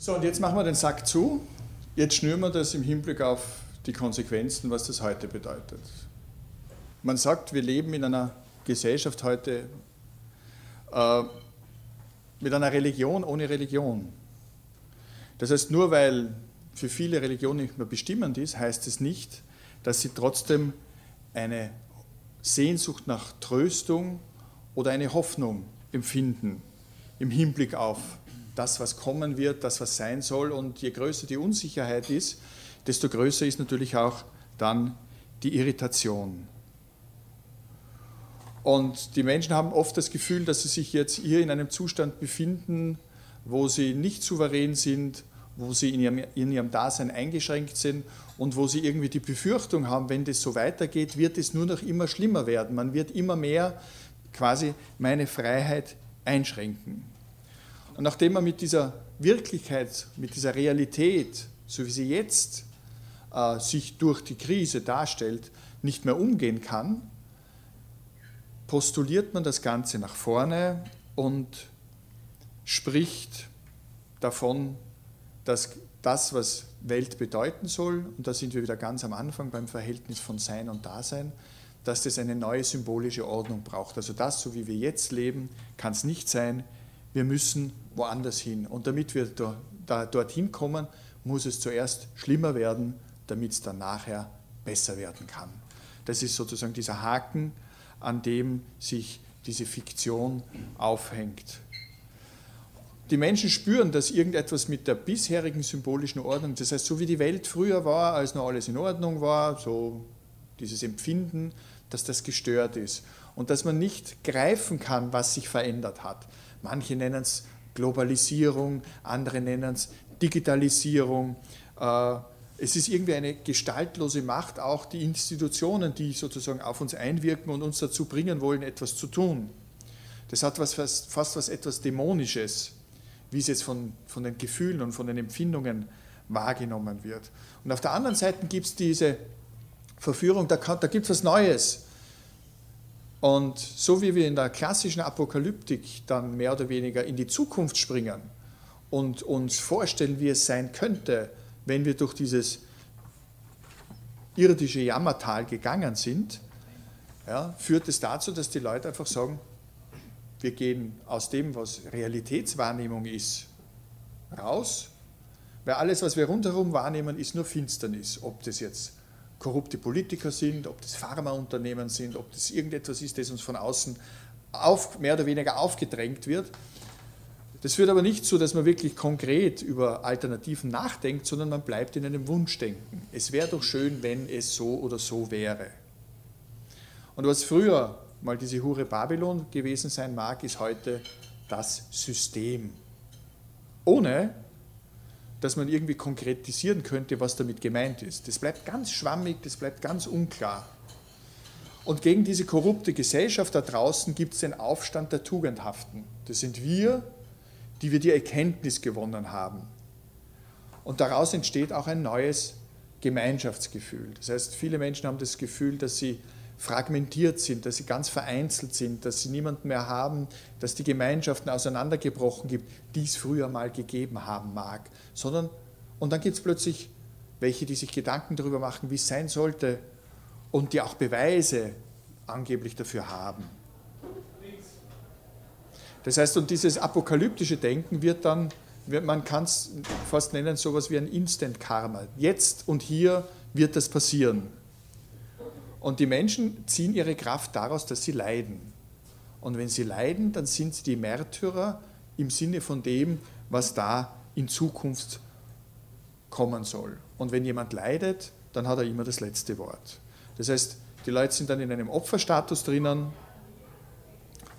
So, und jetzt machen wir den Sack zu. Jetzt schnüren wir das im Hinblick auf die Konsequenzen, was das heute bedeutet. Man sagt, wir leben in einer Gesellschaft heute äh, mit einer Religion ohne Religion. Das heißt, nur weil für viele Religion nicht mehr bestimmend ist, heißt es nicht, dass sie trotzdem eine Sehnsucht nach Tröstung oder eine Hoffnung empfinden im Hinblick auf das, was kommen wird, das, was sein soll. Und je größer die Unsicherheit ist, desto größer ist natürlich auch dann die Irritation. Und die Menschen haben oft das Gefühl, dass sie sich jetzt hier in einem Zustand befinden, wo sie nicht souverän sind, wo sie in ihrem, in ihrem Dasein eingeschränkt sind und wo sie irgendwie die Befürchtung haben, wenn das so weitergeht, wird es nur noch immer schlimmer werden. Man wird immer mehr quasi meine Freiheit einschränken. Und nachdem man mit dieser Wirklichkeit, mit dieser Realität, so wie sie jetzt äh, sich durch die Krise darstellt, nicht mehr umgehen kann, postuliert man das Ganze nach vorne und spricht davon, dass das, was Welt bedeuten soll, und da sind wir wieder ganz am Anfang beim Verhältnis von Sein und Dasein, dass das eine neue symbolische Ordnung braucht. Also das, so wie wir jetzt leben, kann es nicht sein. Wir müssen woanders hin. Und damit wir da, da, dorthin kommen, muss es zuerst schlimmer werden, damit es dann nachher besser werden kann. Das ist sozusagen dieser Haken, an dem sich diese Fiktion aufhängt. Die Menschen spüren, dass irgendetwas mit der bisherigen symbolischen Ordnung, das heißt, so wie die Welt früher war, als noch alles in Ordnung war, so dieses Empfinden, dass das gestört ist und dass man nicht greifen kann, was sich verändert hat. Manche nennen es Globalisierung, andere nennen es Digitalisierung. Äh, es ist irgendwie eine gestaltlose Macht, auch die Institutionen, die sozusagen auf uns einwirken und uns dazu bringen wollen, etwas zu tun. Das hat was, fast, was etwas Dämonisches, wie es jetzt von, von den Gefühlen und von den Empfindungen wahrgenommen wird. Und auf der anderen Seite gibt es diese Verführung, da, da gibt es was Neues. Und so wie wir in der klassischen Apokalyptik dann mehr oder weniger in die Zukunft springen und uns vorstellen, wie es sein könnte, wenn wir durch dieses irdische Jammertal gegangen sind, ja, führt es dazu, dass die Leute einfach sagen, wir gehen aus dem, was Realitätswahrnehmung ist, raus, weil alles, was wir rundherum wahrnehmen, ist nur Finsternis. Ob das jetzt korrupte Politiker sind, ob das Pharmaunternehmen sind, ob das irgendetwas ist, das uns von außen auf, mehr oder weniger aufgedrängt wird. Das führt aber nicht so, dass man wirklich konkret über Alternativen nachdenkt, sondern man bleibt in einem Wunschdenken. Es wäre doch schön, wenn es so oder so wäre. Und was früher mal diese Hure Babylon gewesen sein mag, ist heute das System. Ohne dass man irgendwie konkretisieren könnte, was damit gemeint ist. Das bleibt ganz schwammig, das bleibt ganz unklar. Und gegen diese korrupte Gesellschaft da draußen gibt es den Aufstand der Tugendhaften. Das sind wir, die wir die Erkenntnis gewonnen haben. Und daraus entsteht auch ein neues Gemeinschaftsgefühl. Das heißt, viele Menschen haben das Gefühl, dass sie fragmentiert sind, dass sie ganz vereinzelt sind, dass sie niemanden mehr haben, dass die Gemeinschaften auseinandergebrochen gibt, die es früher mal gegeben haben mag, sondern und dann gibt es plötzlich welche, die sich Gedanken darüber machen, wie es sein sollte und die auch Beweise angeblich dafür haben. Das heißt, und dieses apokalyptische Denken wird dann, man kann es fast nennen, so etwas wie ein Instant Karma. Jetzt und hier wird das passieren. Und die Menschen ziehen ihre Kraft daraus, dass sie leiden. Und wenn sie leiden, dann sind sie die Märtyrer im Sinne von dem, was da in Zukunft kommen soll. Und wenn jemand leidet, dann hat er immer das letzte Wort. Das heißt, die Leute sind dann in einem Opferstatus drinnen.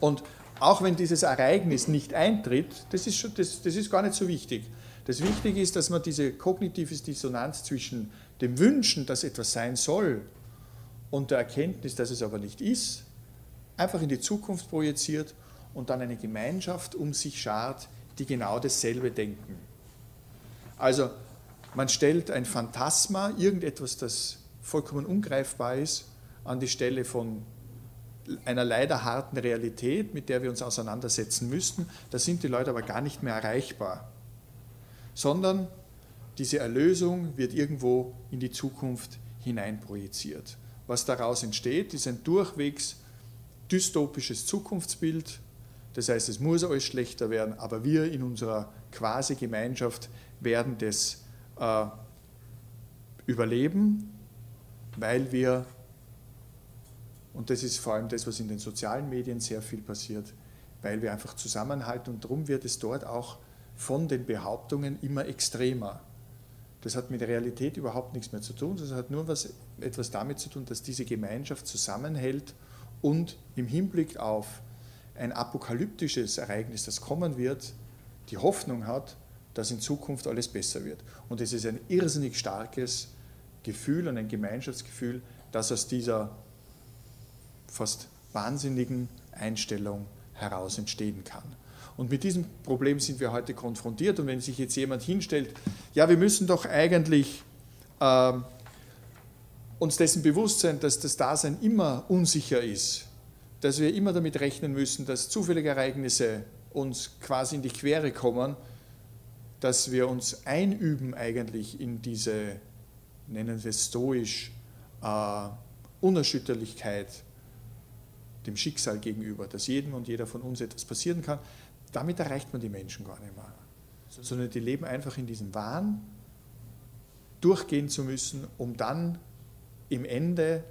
Und auch wenn dieses Ereignis nicht eintritt, das ist, schon, das, das ist gar nicht so wichtig. Das Wichtige ist, dass man diese kognitive Dissonanz zwischen dem Wünschen, dass etwas sein soll, und der Erkenntnis, dass es aber nicht ist, einfach in die Zukunft projiziert und dann eine Gemeinschaft um sich schart, die genau dasselbe denken. Also man stellt ein Phantasma, irgendetwas, das vollkommen ungreifbar ist, an die Stelle von einer leider harten Realität, mit der wir uns auseinandersetzen müssten. Da sind die Leute aber gar nicht mehr erreichbar, sondern diese Erlösung wird irgendwo in die Zukunft hineinprojiziert. Was daraus entsteht, ist ein durchwegs dystopisches Zukunftsbild. Das heißt, es muss alles schlechter werden, aber wir in unserer Quasi-Gemeinschaft werden das äh, überleben, weil wir, und das ist vor allem das, was in den sozialen Medien sehr viel passiert, weil wir einfach zusammenhalten und darum wird es dort auch von den Behauptungen immer extremer. Das hat mit der Realität überhaupt nichts mehr zu tun, das hat nur was, etwas damit zu tun, dass diese Gemeinschaft zusammenhält und im Hinblick auf ein apokalyptisches Ereignis, das kommen wird, die Hoffnung hat, dass in Zukunft alles besser wird. Und es ist ein irrsinnig starkes Gefühl und ein Gemeinschaftsgefühl, das aus dieser fast wahnsinnigen Einstellung heraus entstehen kann. Und mit diesem Problem sind wir heute konfrontiert. Und wenn sich jetzt jemand hinstellt, ja, wir müssen doch eigentlich äh, uns dessen bewusst sein, dass das Dasein immer unsicher ist, dass wir immer damit rechnen müssen, dass zufällige Ereignisse uns quasi in die Quere kommen, dass wir uns einüben eigentlich in diese, nennen wir es stoisch, äh, Unerschütterlichkeit dem Schicksal gegenüber, dass jedem und jeder von uns etwas passieren kann, damit erreicht man die Menschen gar nicht mehr. Sondern die leben einfach in diesem Wahn, durchgehen zu müssen, um dann im Ende,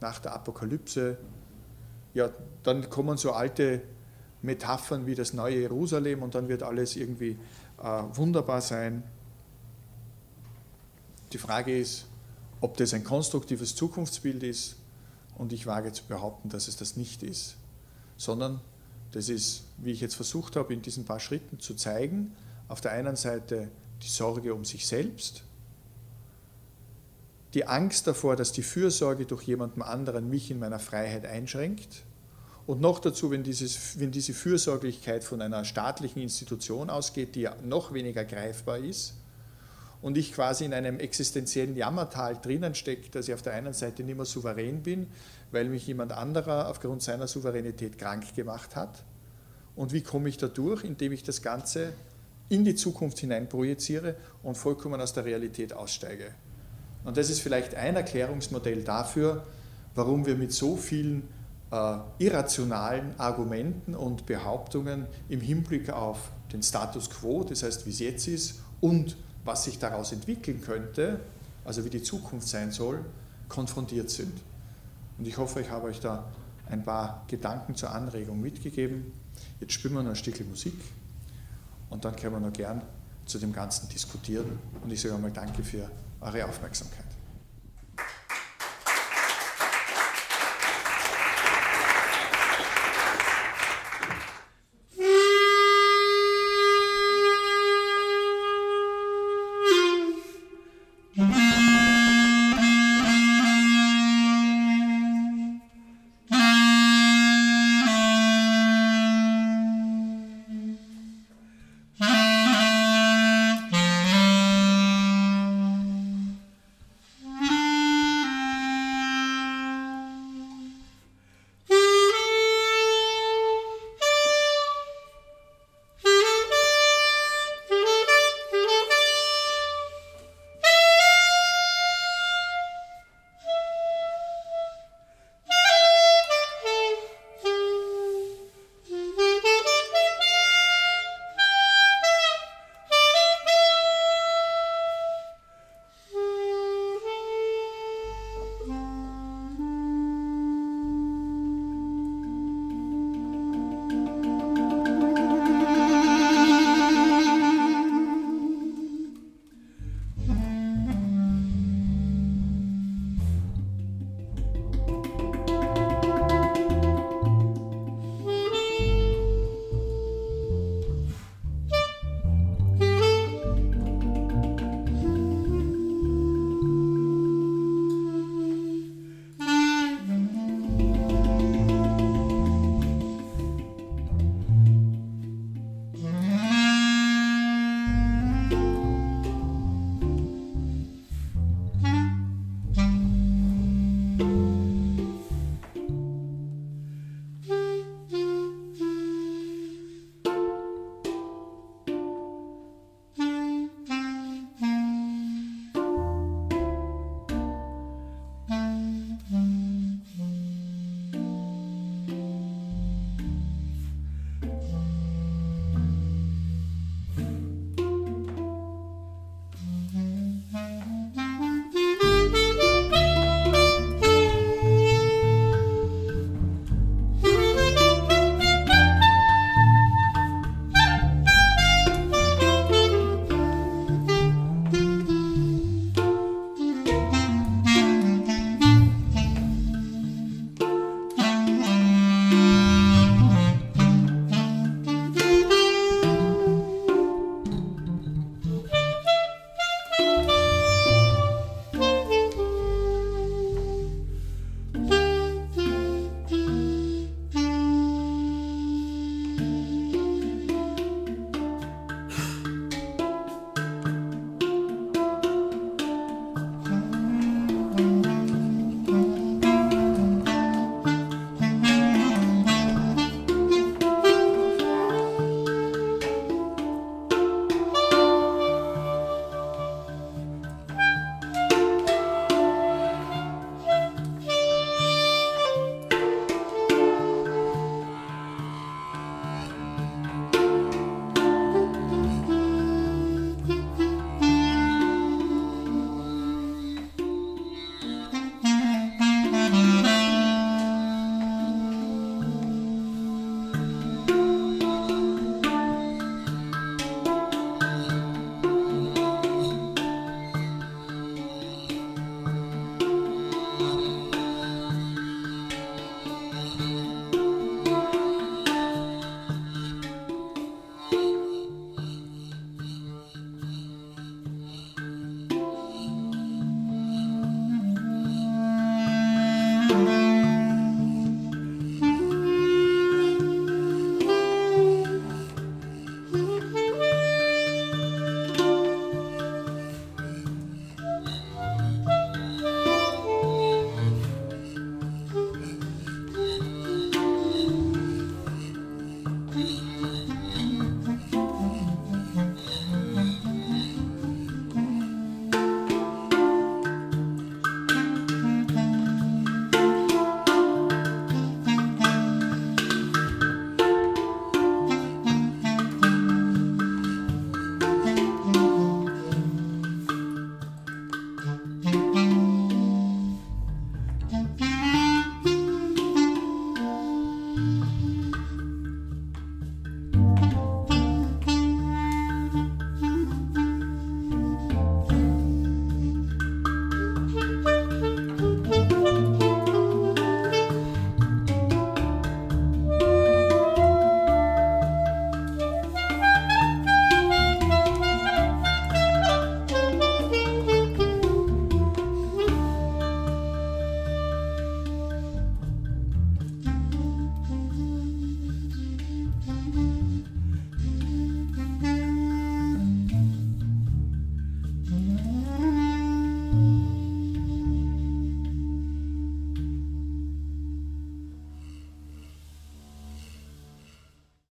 nach der Apokalypse, ja, dann kommen so alte Metaphern wie das neue Jerusalem und dann wird alles irgendwie äh, wunderbar sein. Die Frage ist, ob das ein konstruktives Zukunftsbild ist und ich wage zu behaupten, dass es das nicht ist, sondern das ist, wie ich jetzt versucht habe, in diesen paar Schritten zu zeigen, auf der einen Seite die Sorge um sich selbst, die Angst davor, dass die Fürsorge durch jemanden anderen mich in meiner Freiheit einschränkt. Und noch dazu, wenn, dieses, wenn diese Fürsorglichkeit von einer staatlichen Institution ausgeht, die ja noch weniger greifbar ist, und ich quasi in einem existenziellen Jammertal drinnen stecke, dass ich auf der einen Seite nicht mehr souverän bin, weil mich jemand anderer aufgrund seiner Souveränität krank gemacht hat. Und wie komme ich da durch? Indem ich das Ganze in die Zukunft hinein projiziere und vollkommen aus der Realität aussteige. Und das ist vielleicht ein Erklärungsmodell dafür, warum wir mit so vielen äh, irrationalen Argumenten und Behauptungen im Hinblick auf den Status quo, das heißt, wie es jetzt ist, und was sich daraus entwickeln könnte, also wie die Zukunft sein soll, konfrontiert sind. Und ich hoffe, ich habe euch da ein paar Gedanken zur Anregung mitgegeben. Jetzt spielen wir noch ein Stückchen Musik und dann können wir noch gern zu dem Ganzen diskutieren. Und ich sage einmal Danke für eure Aufmerksamkeit.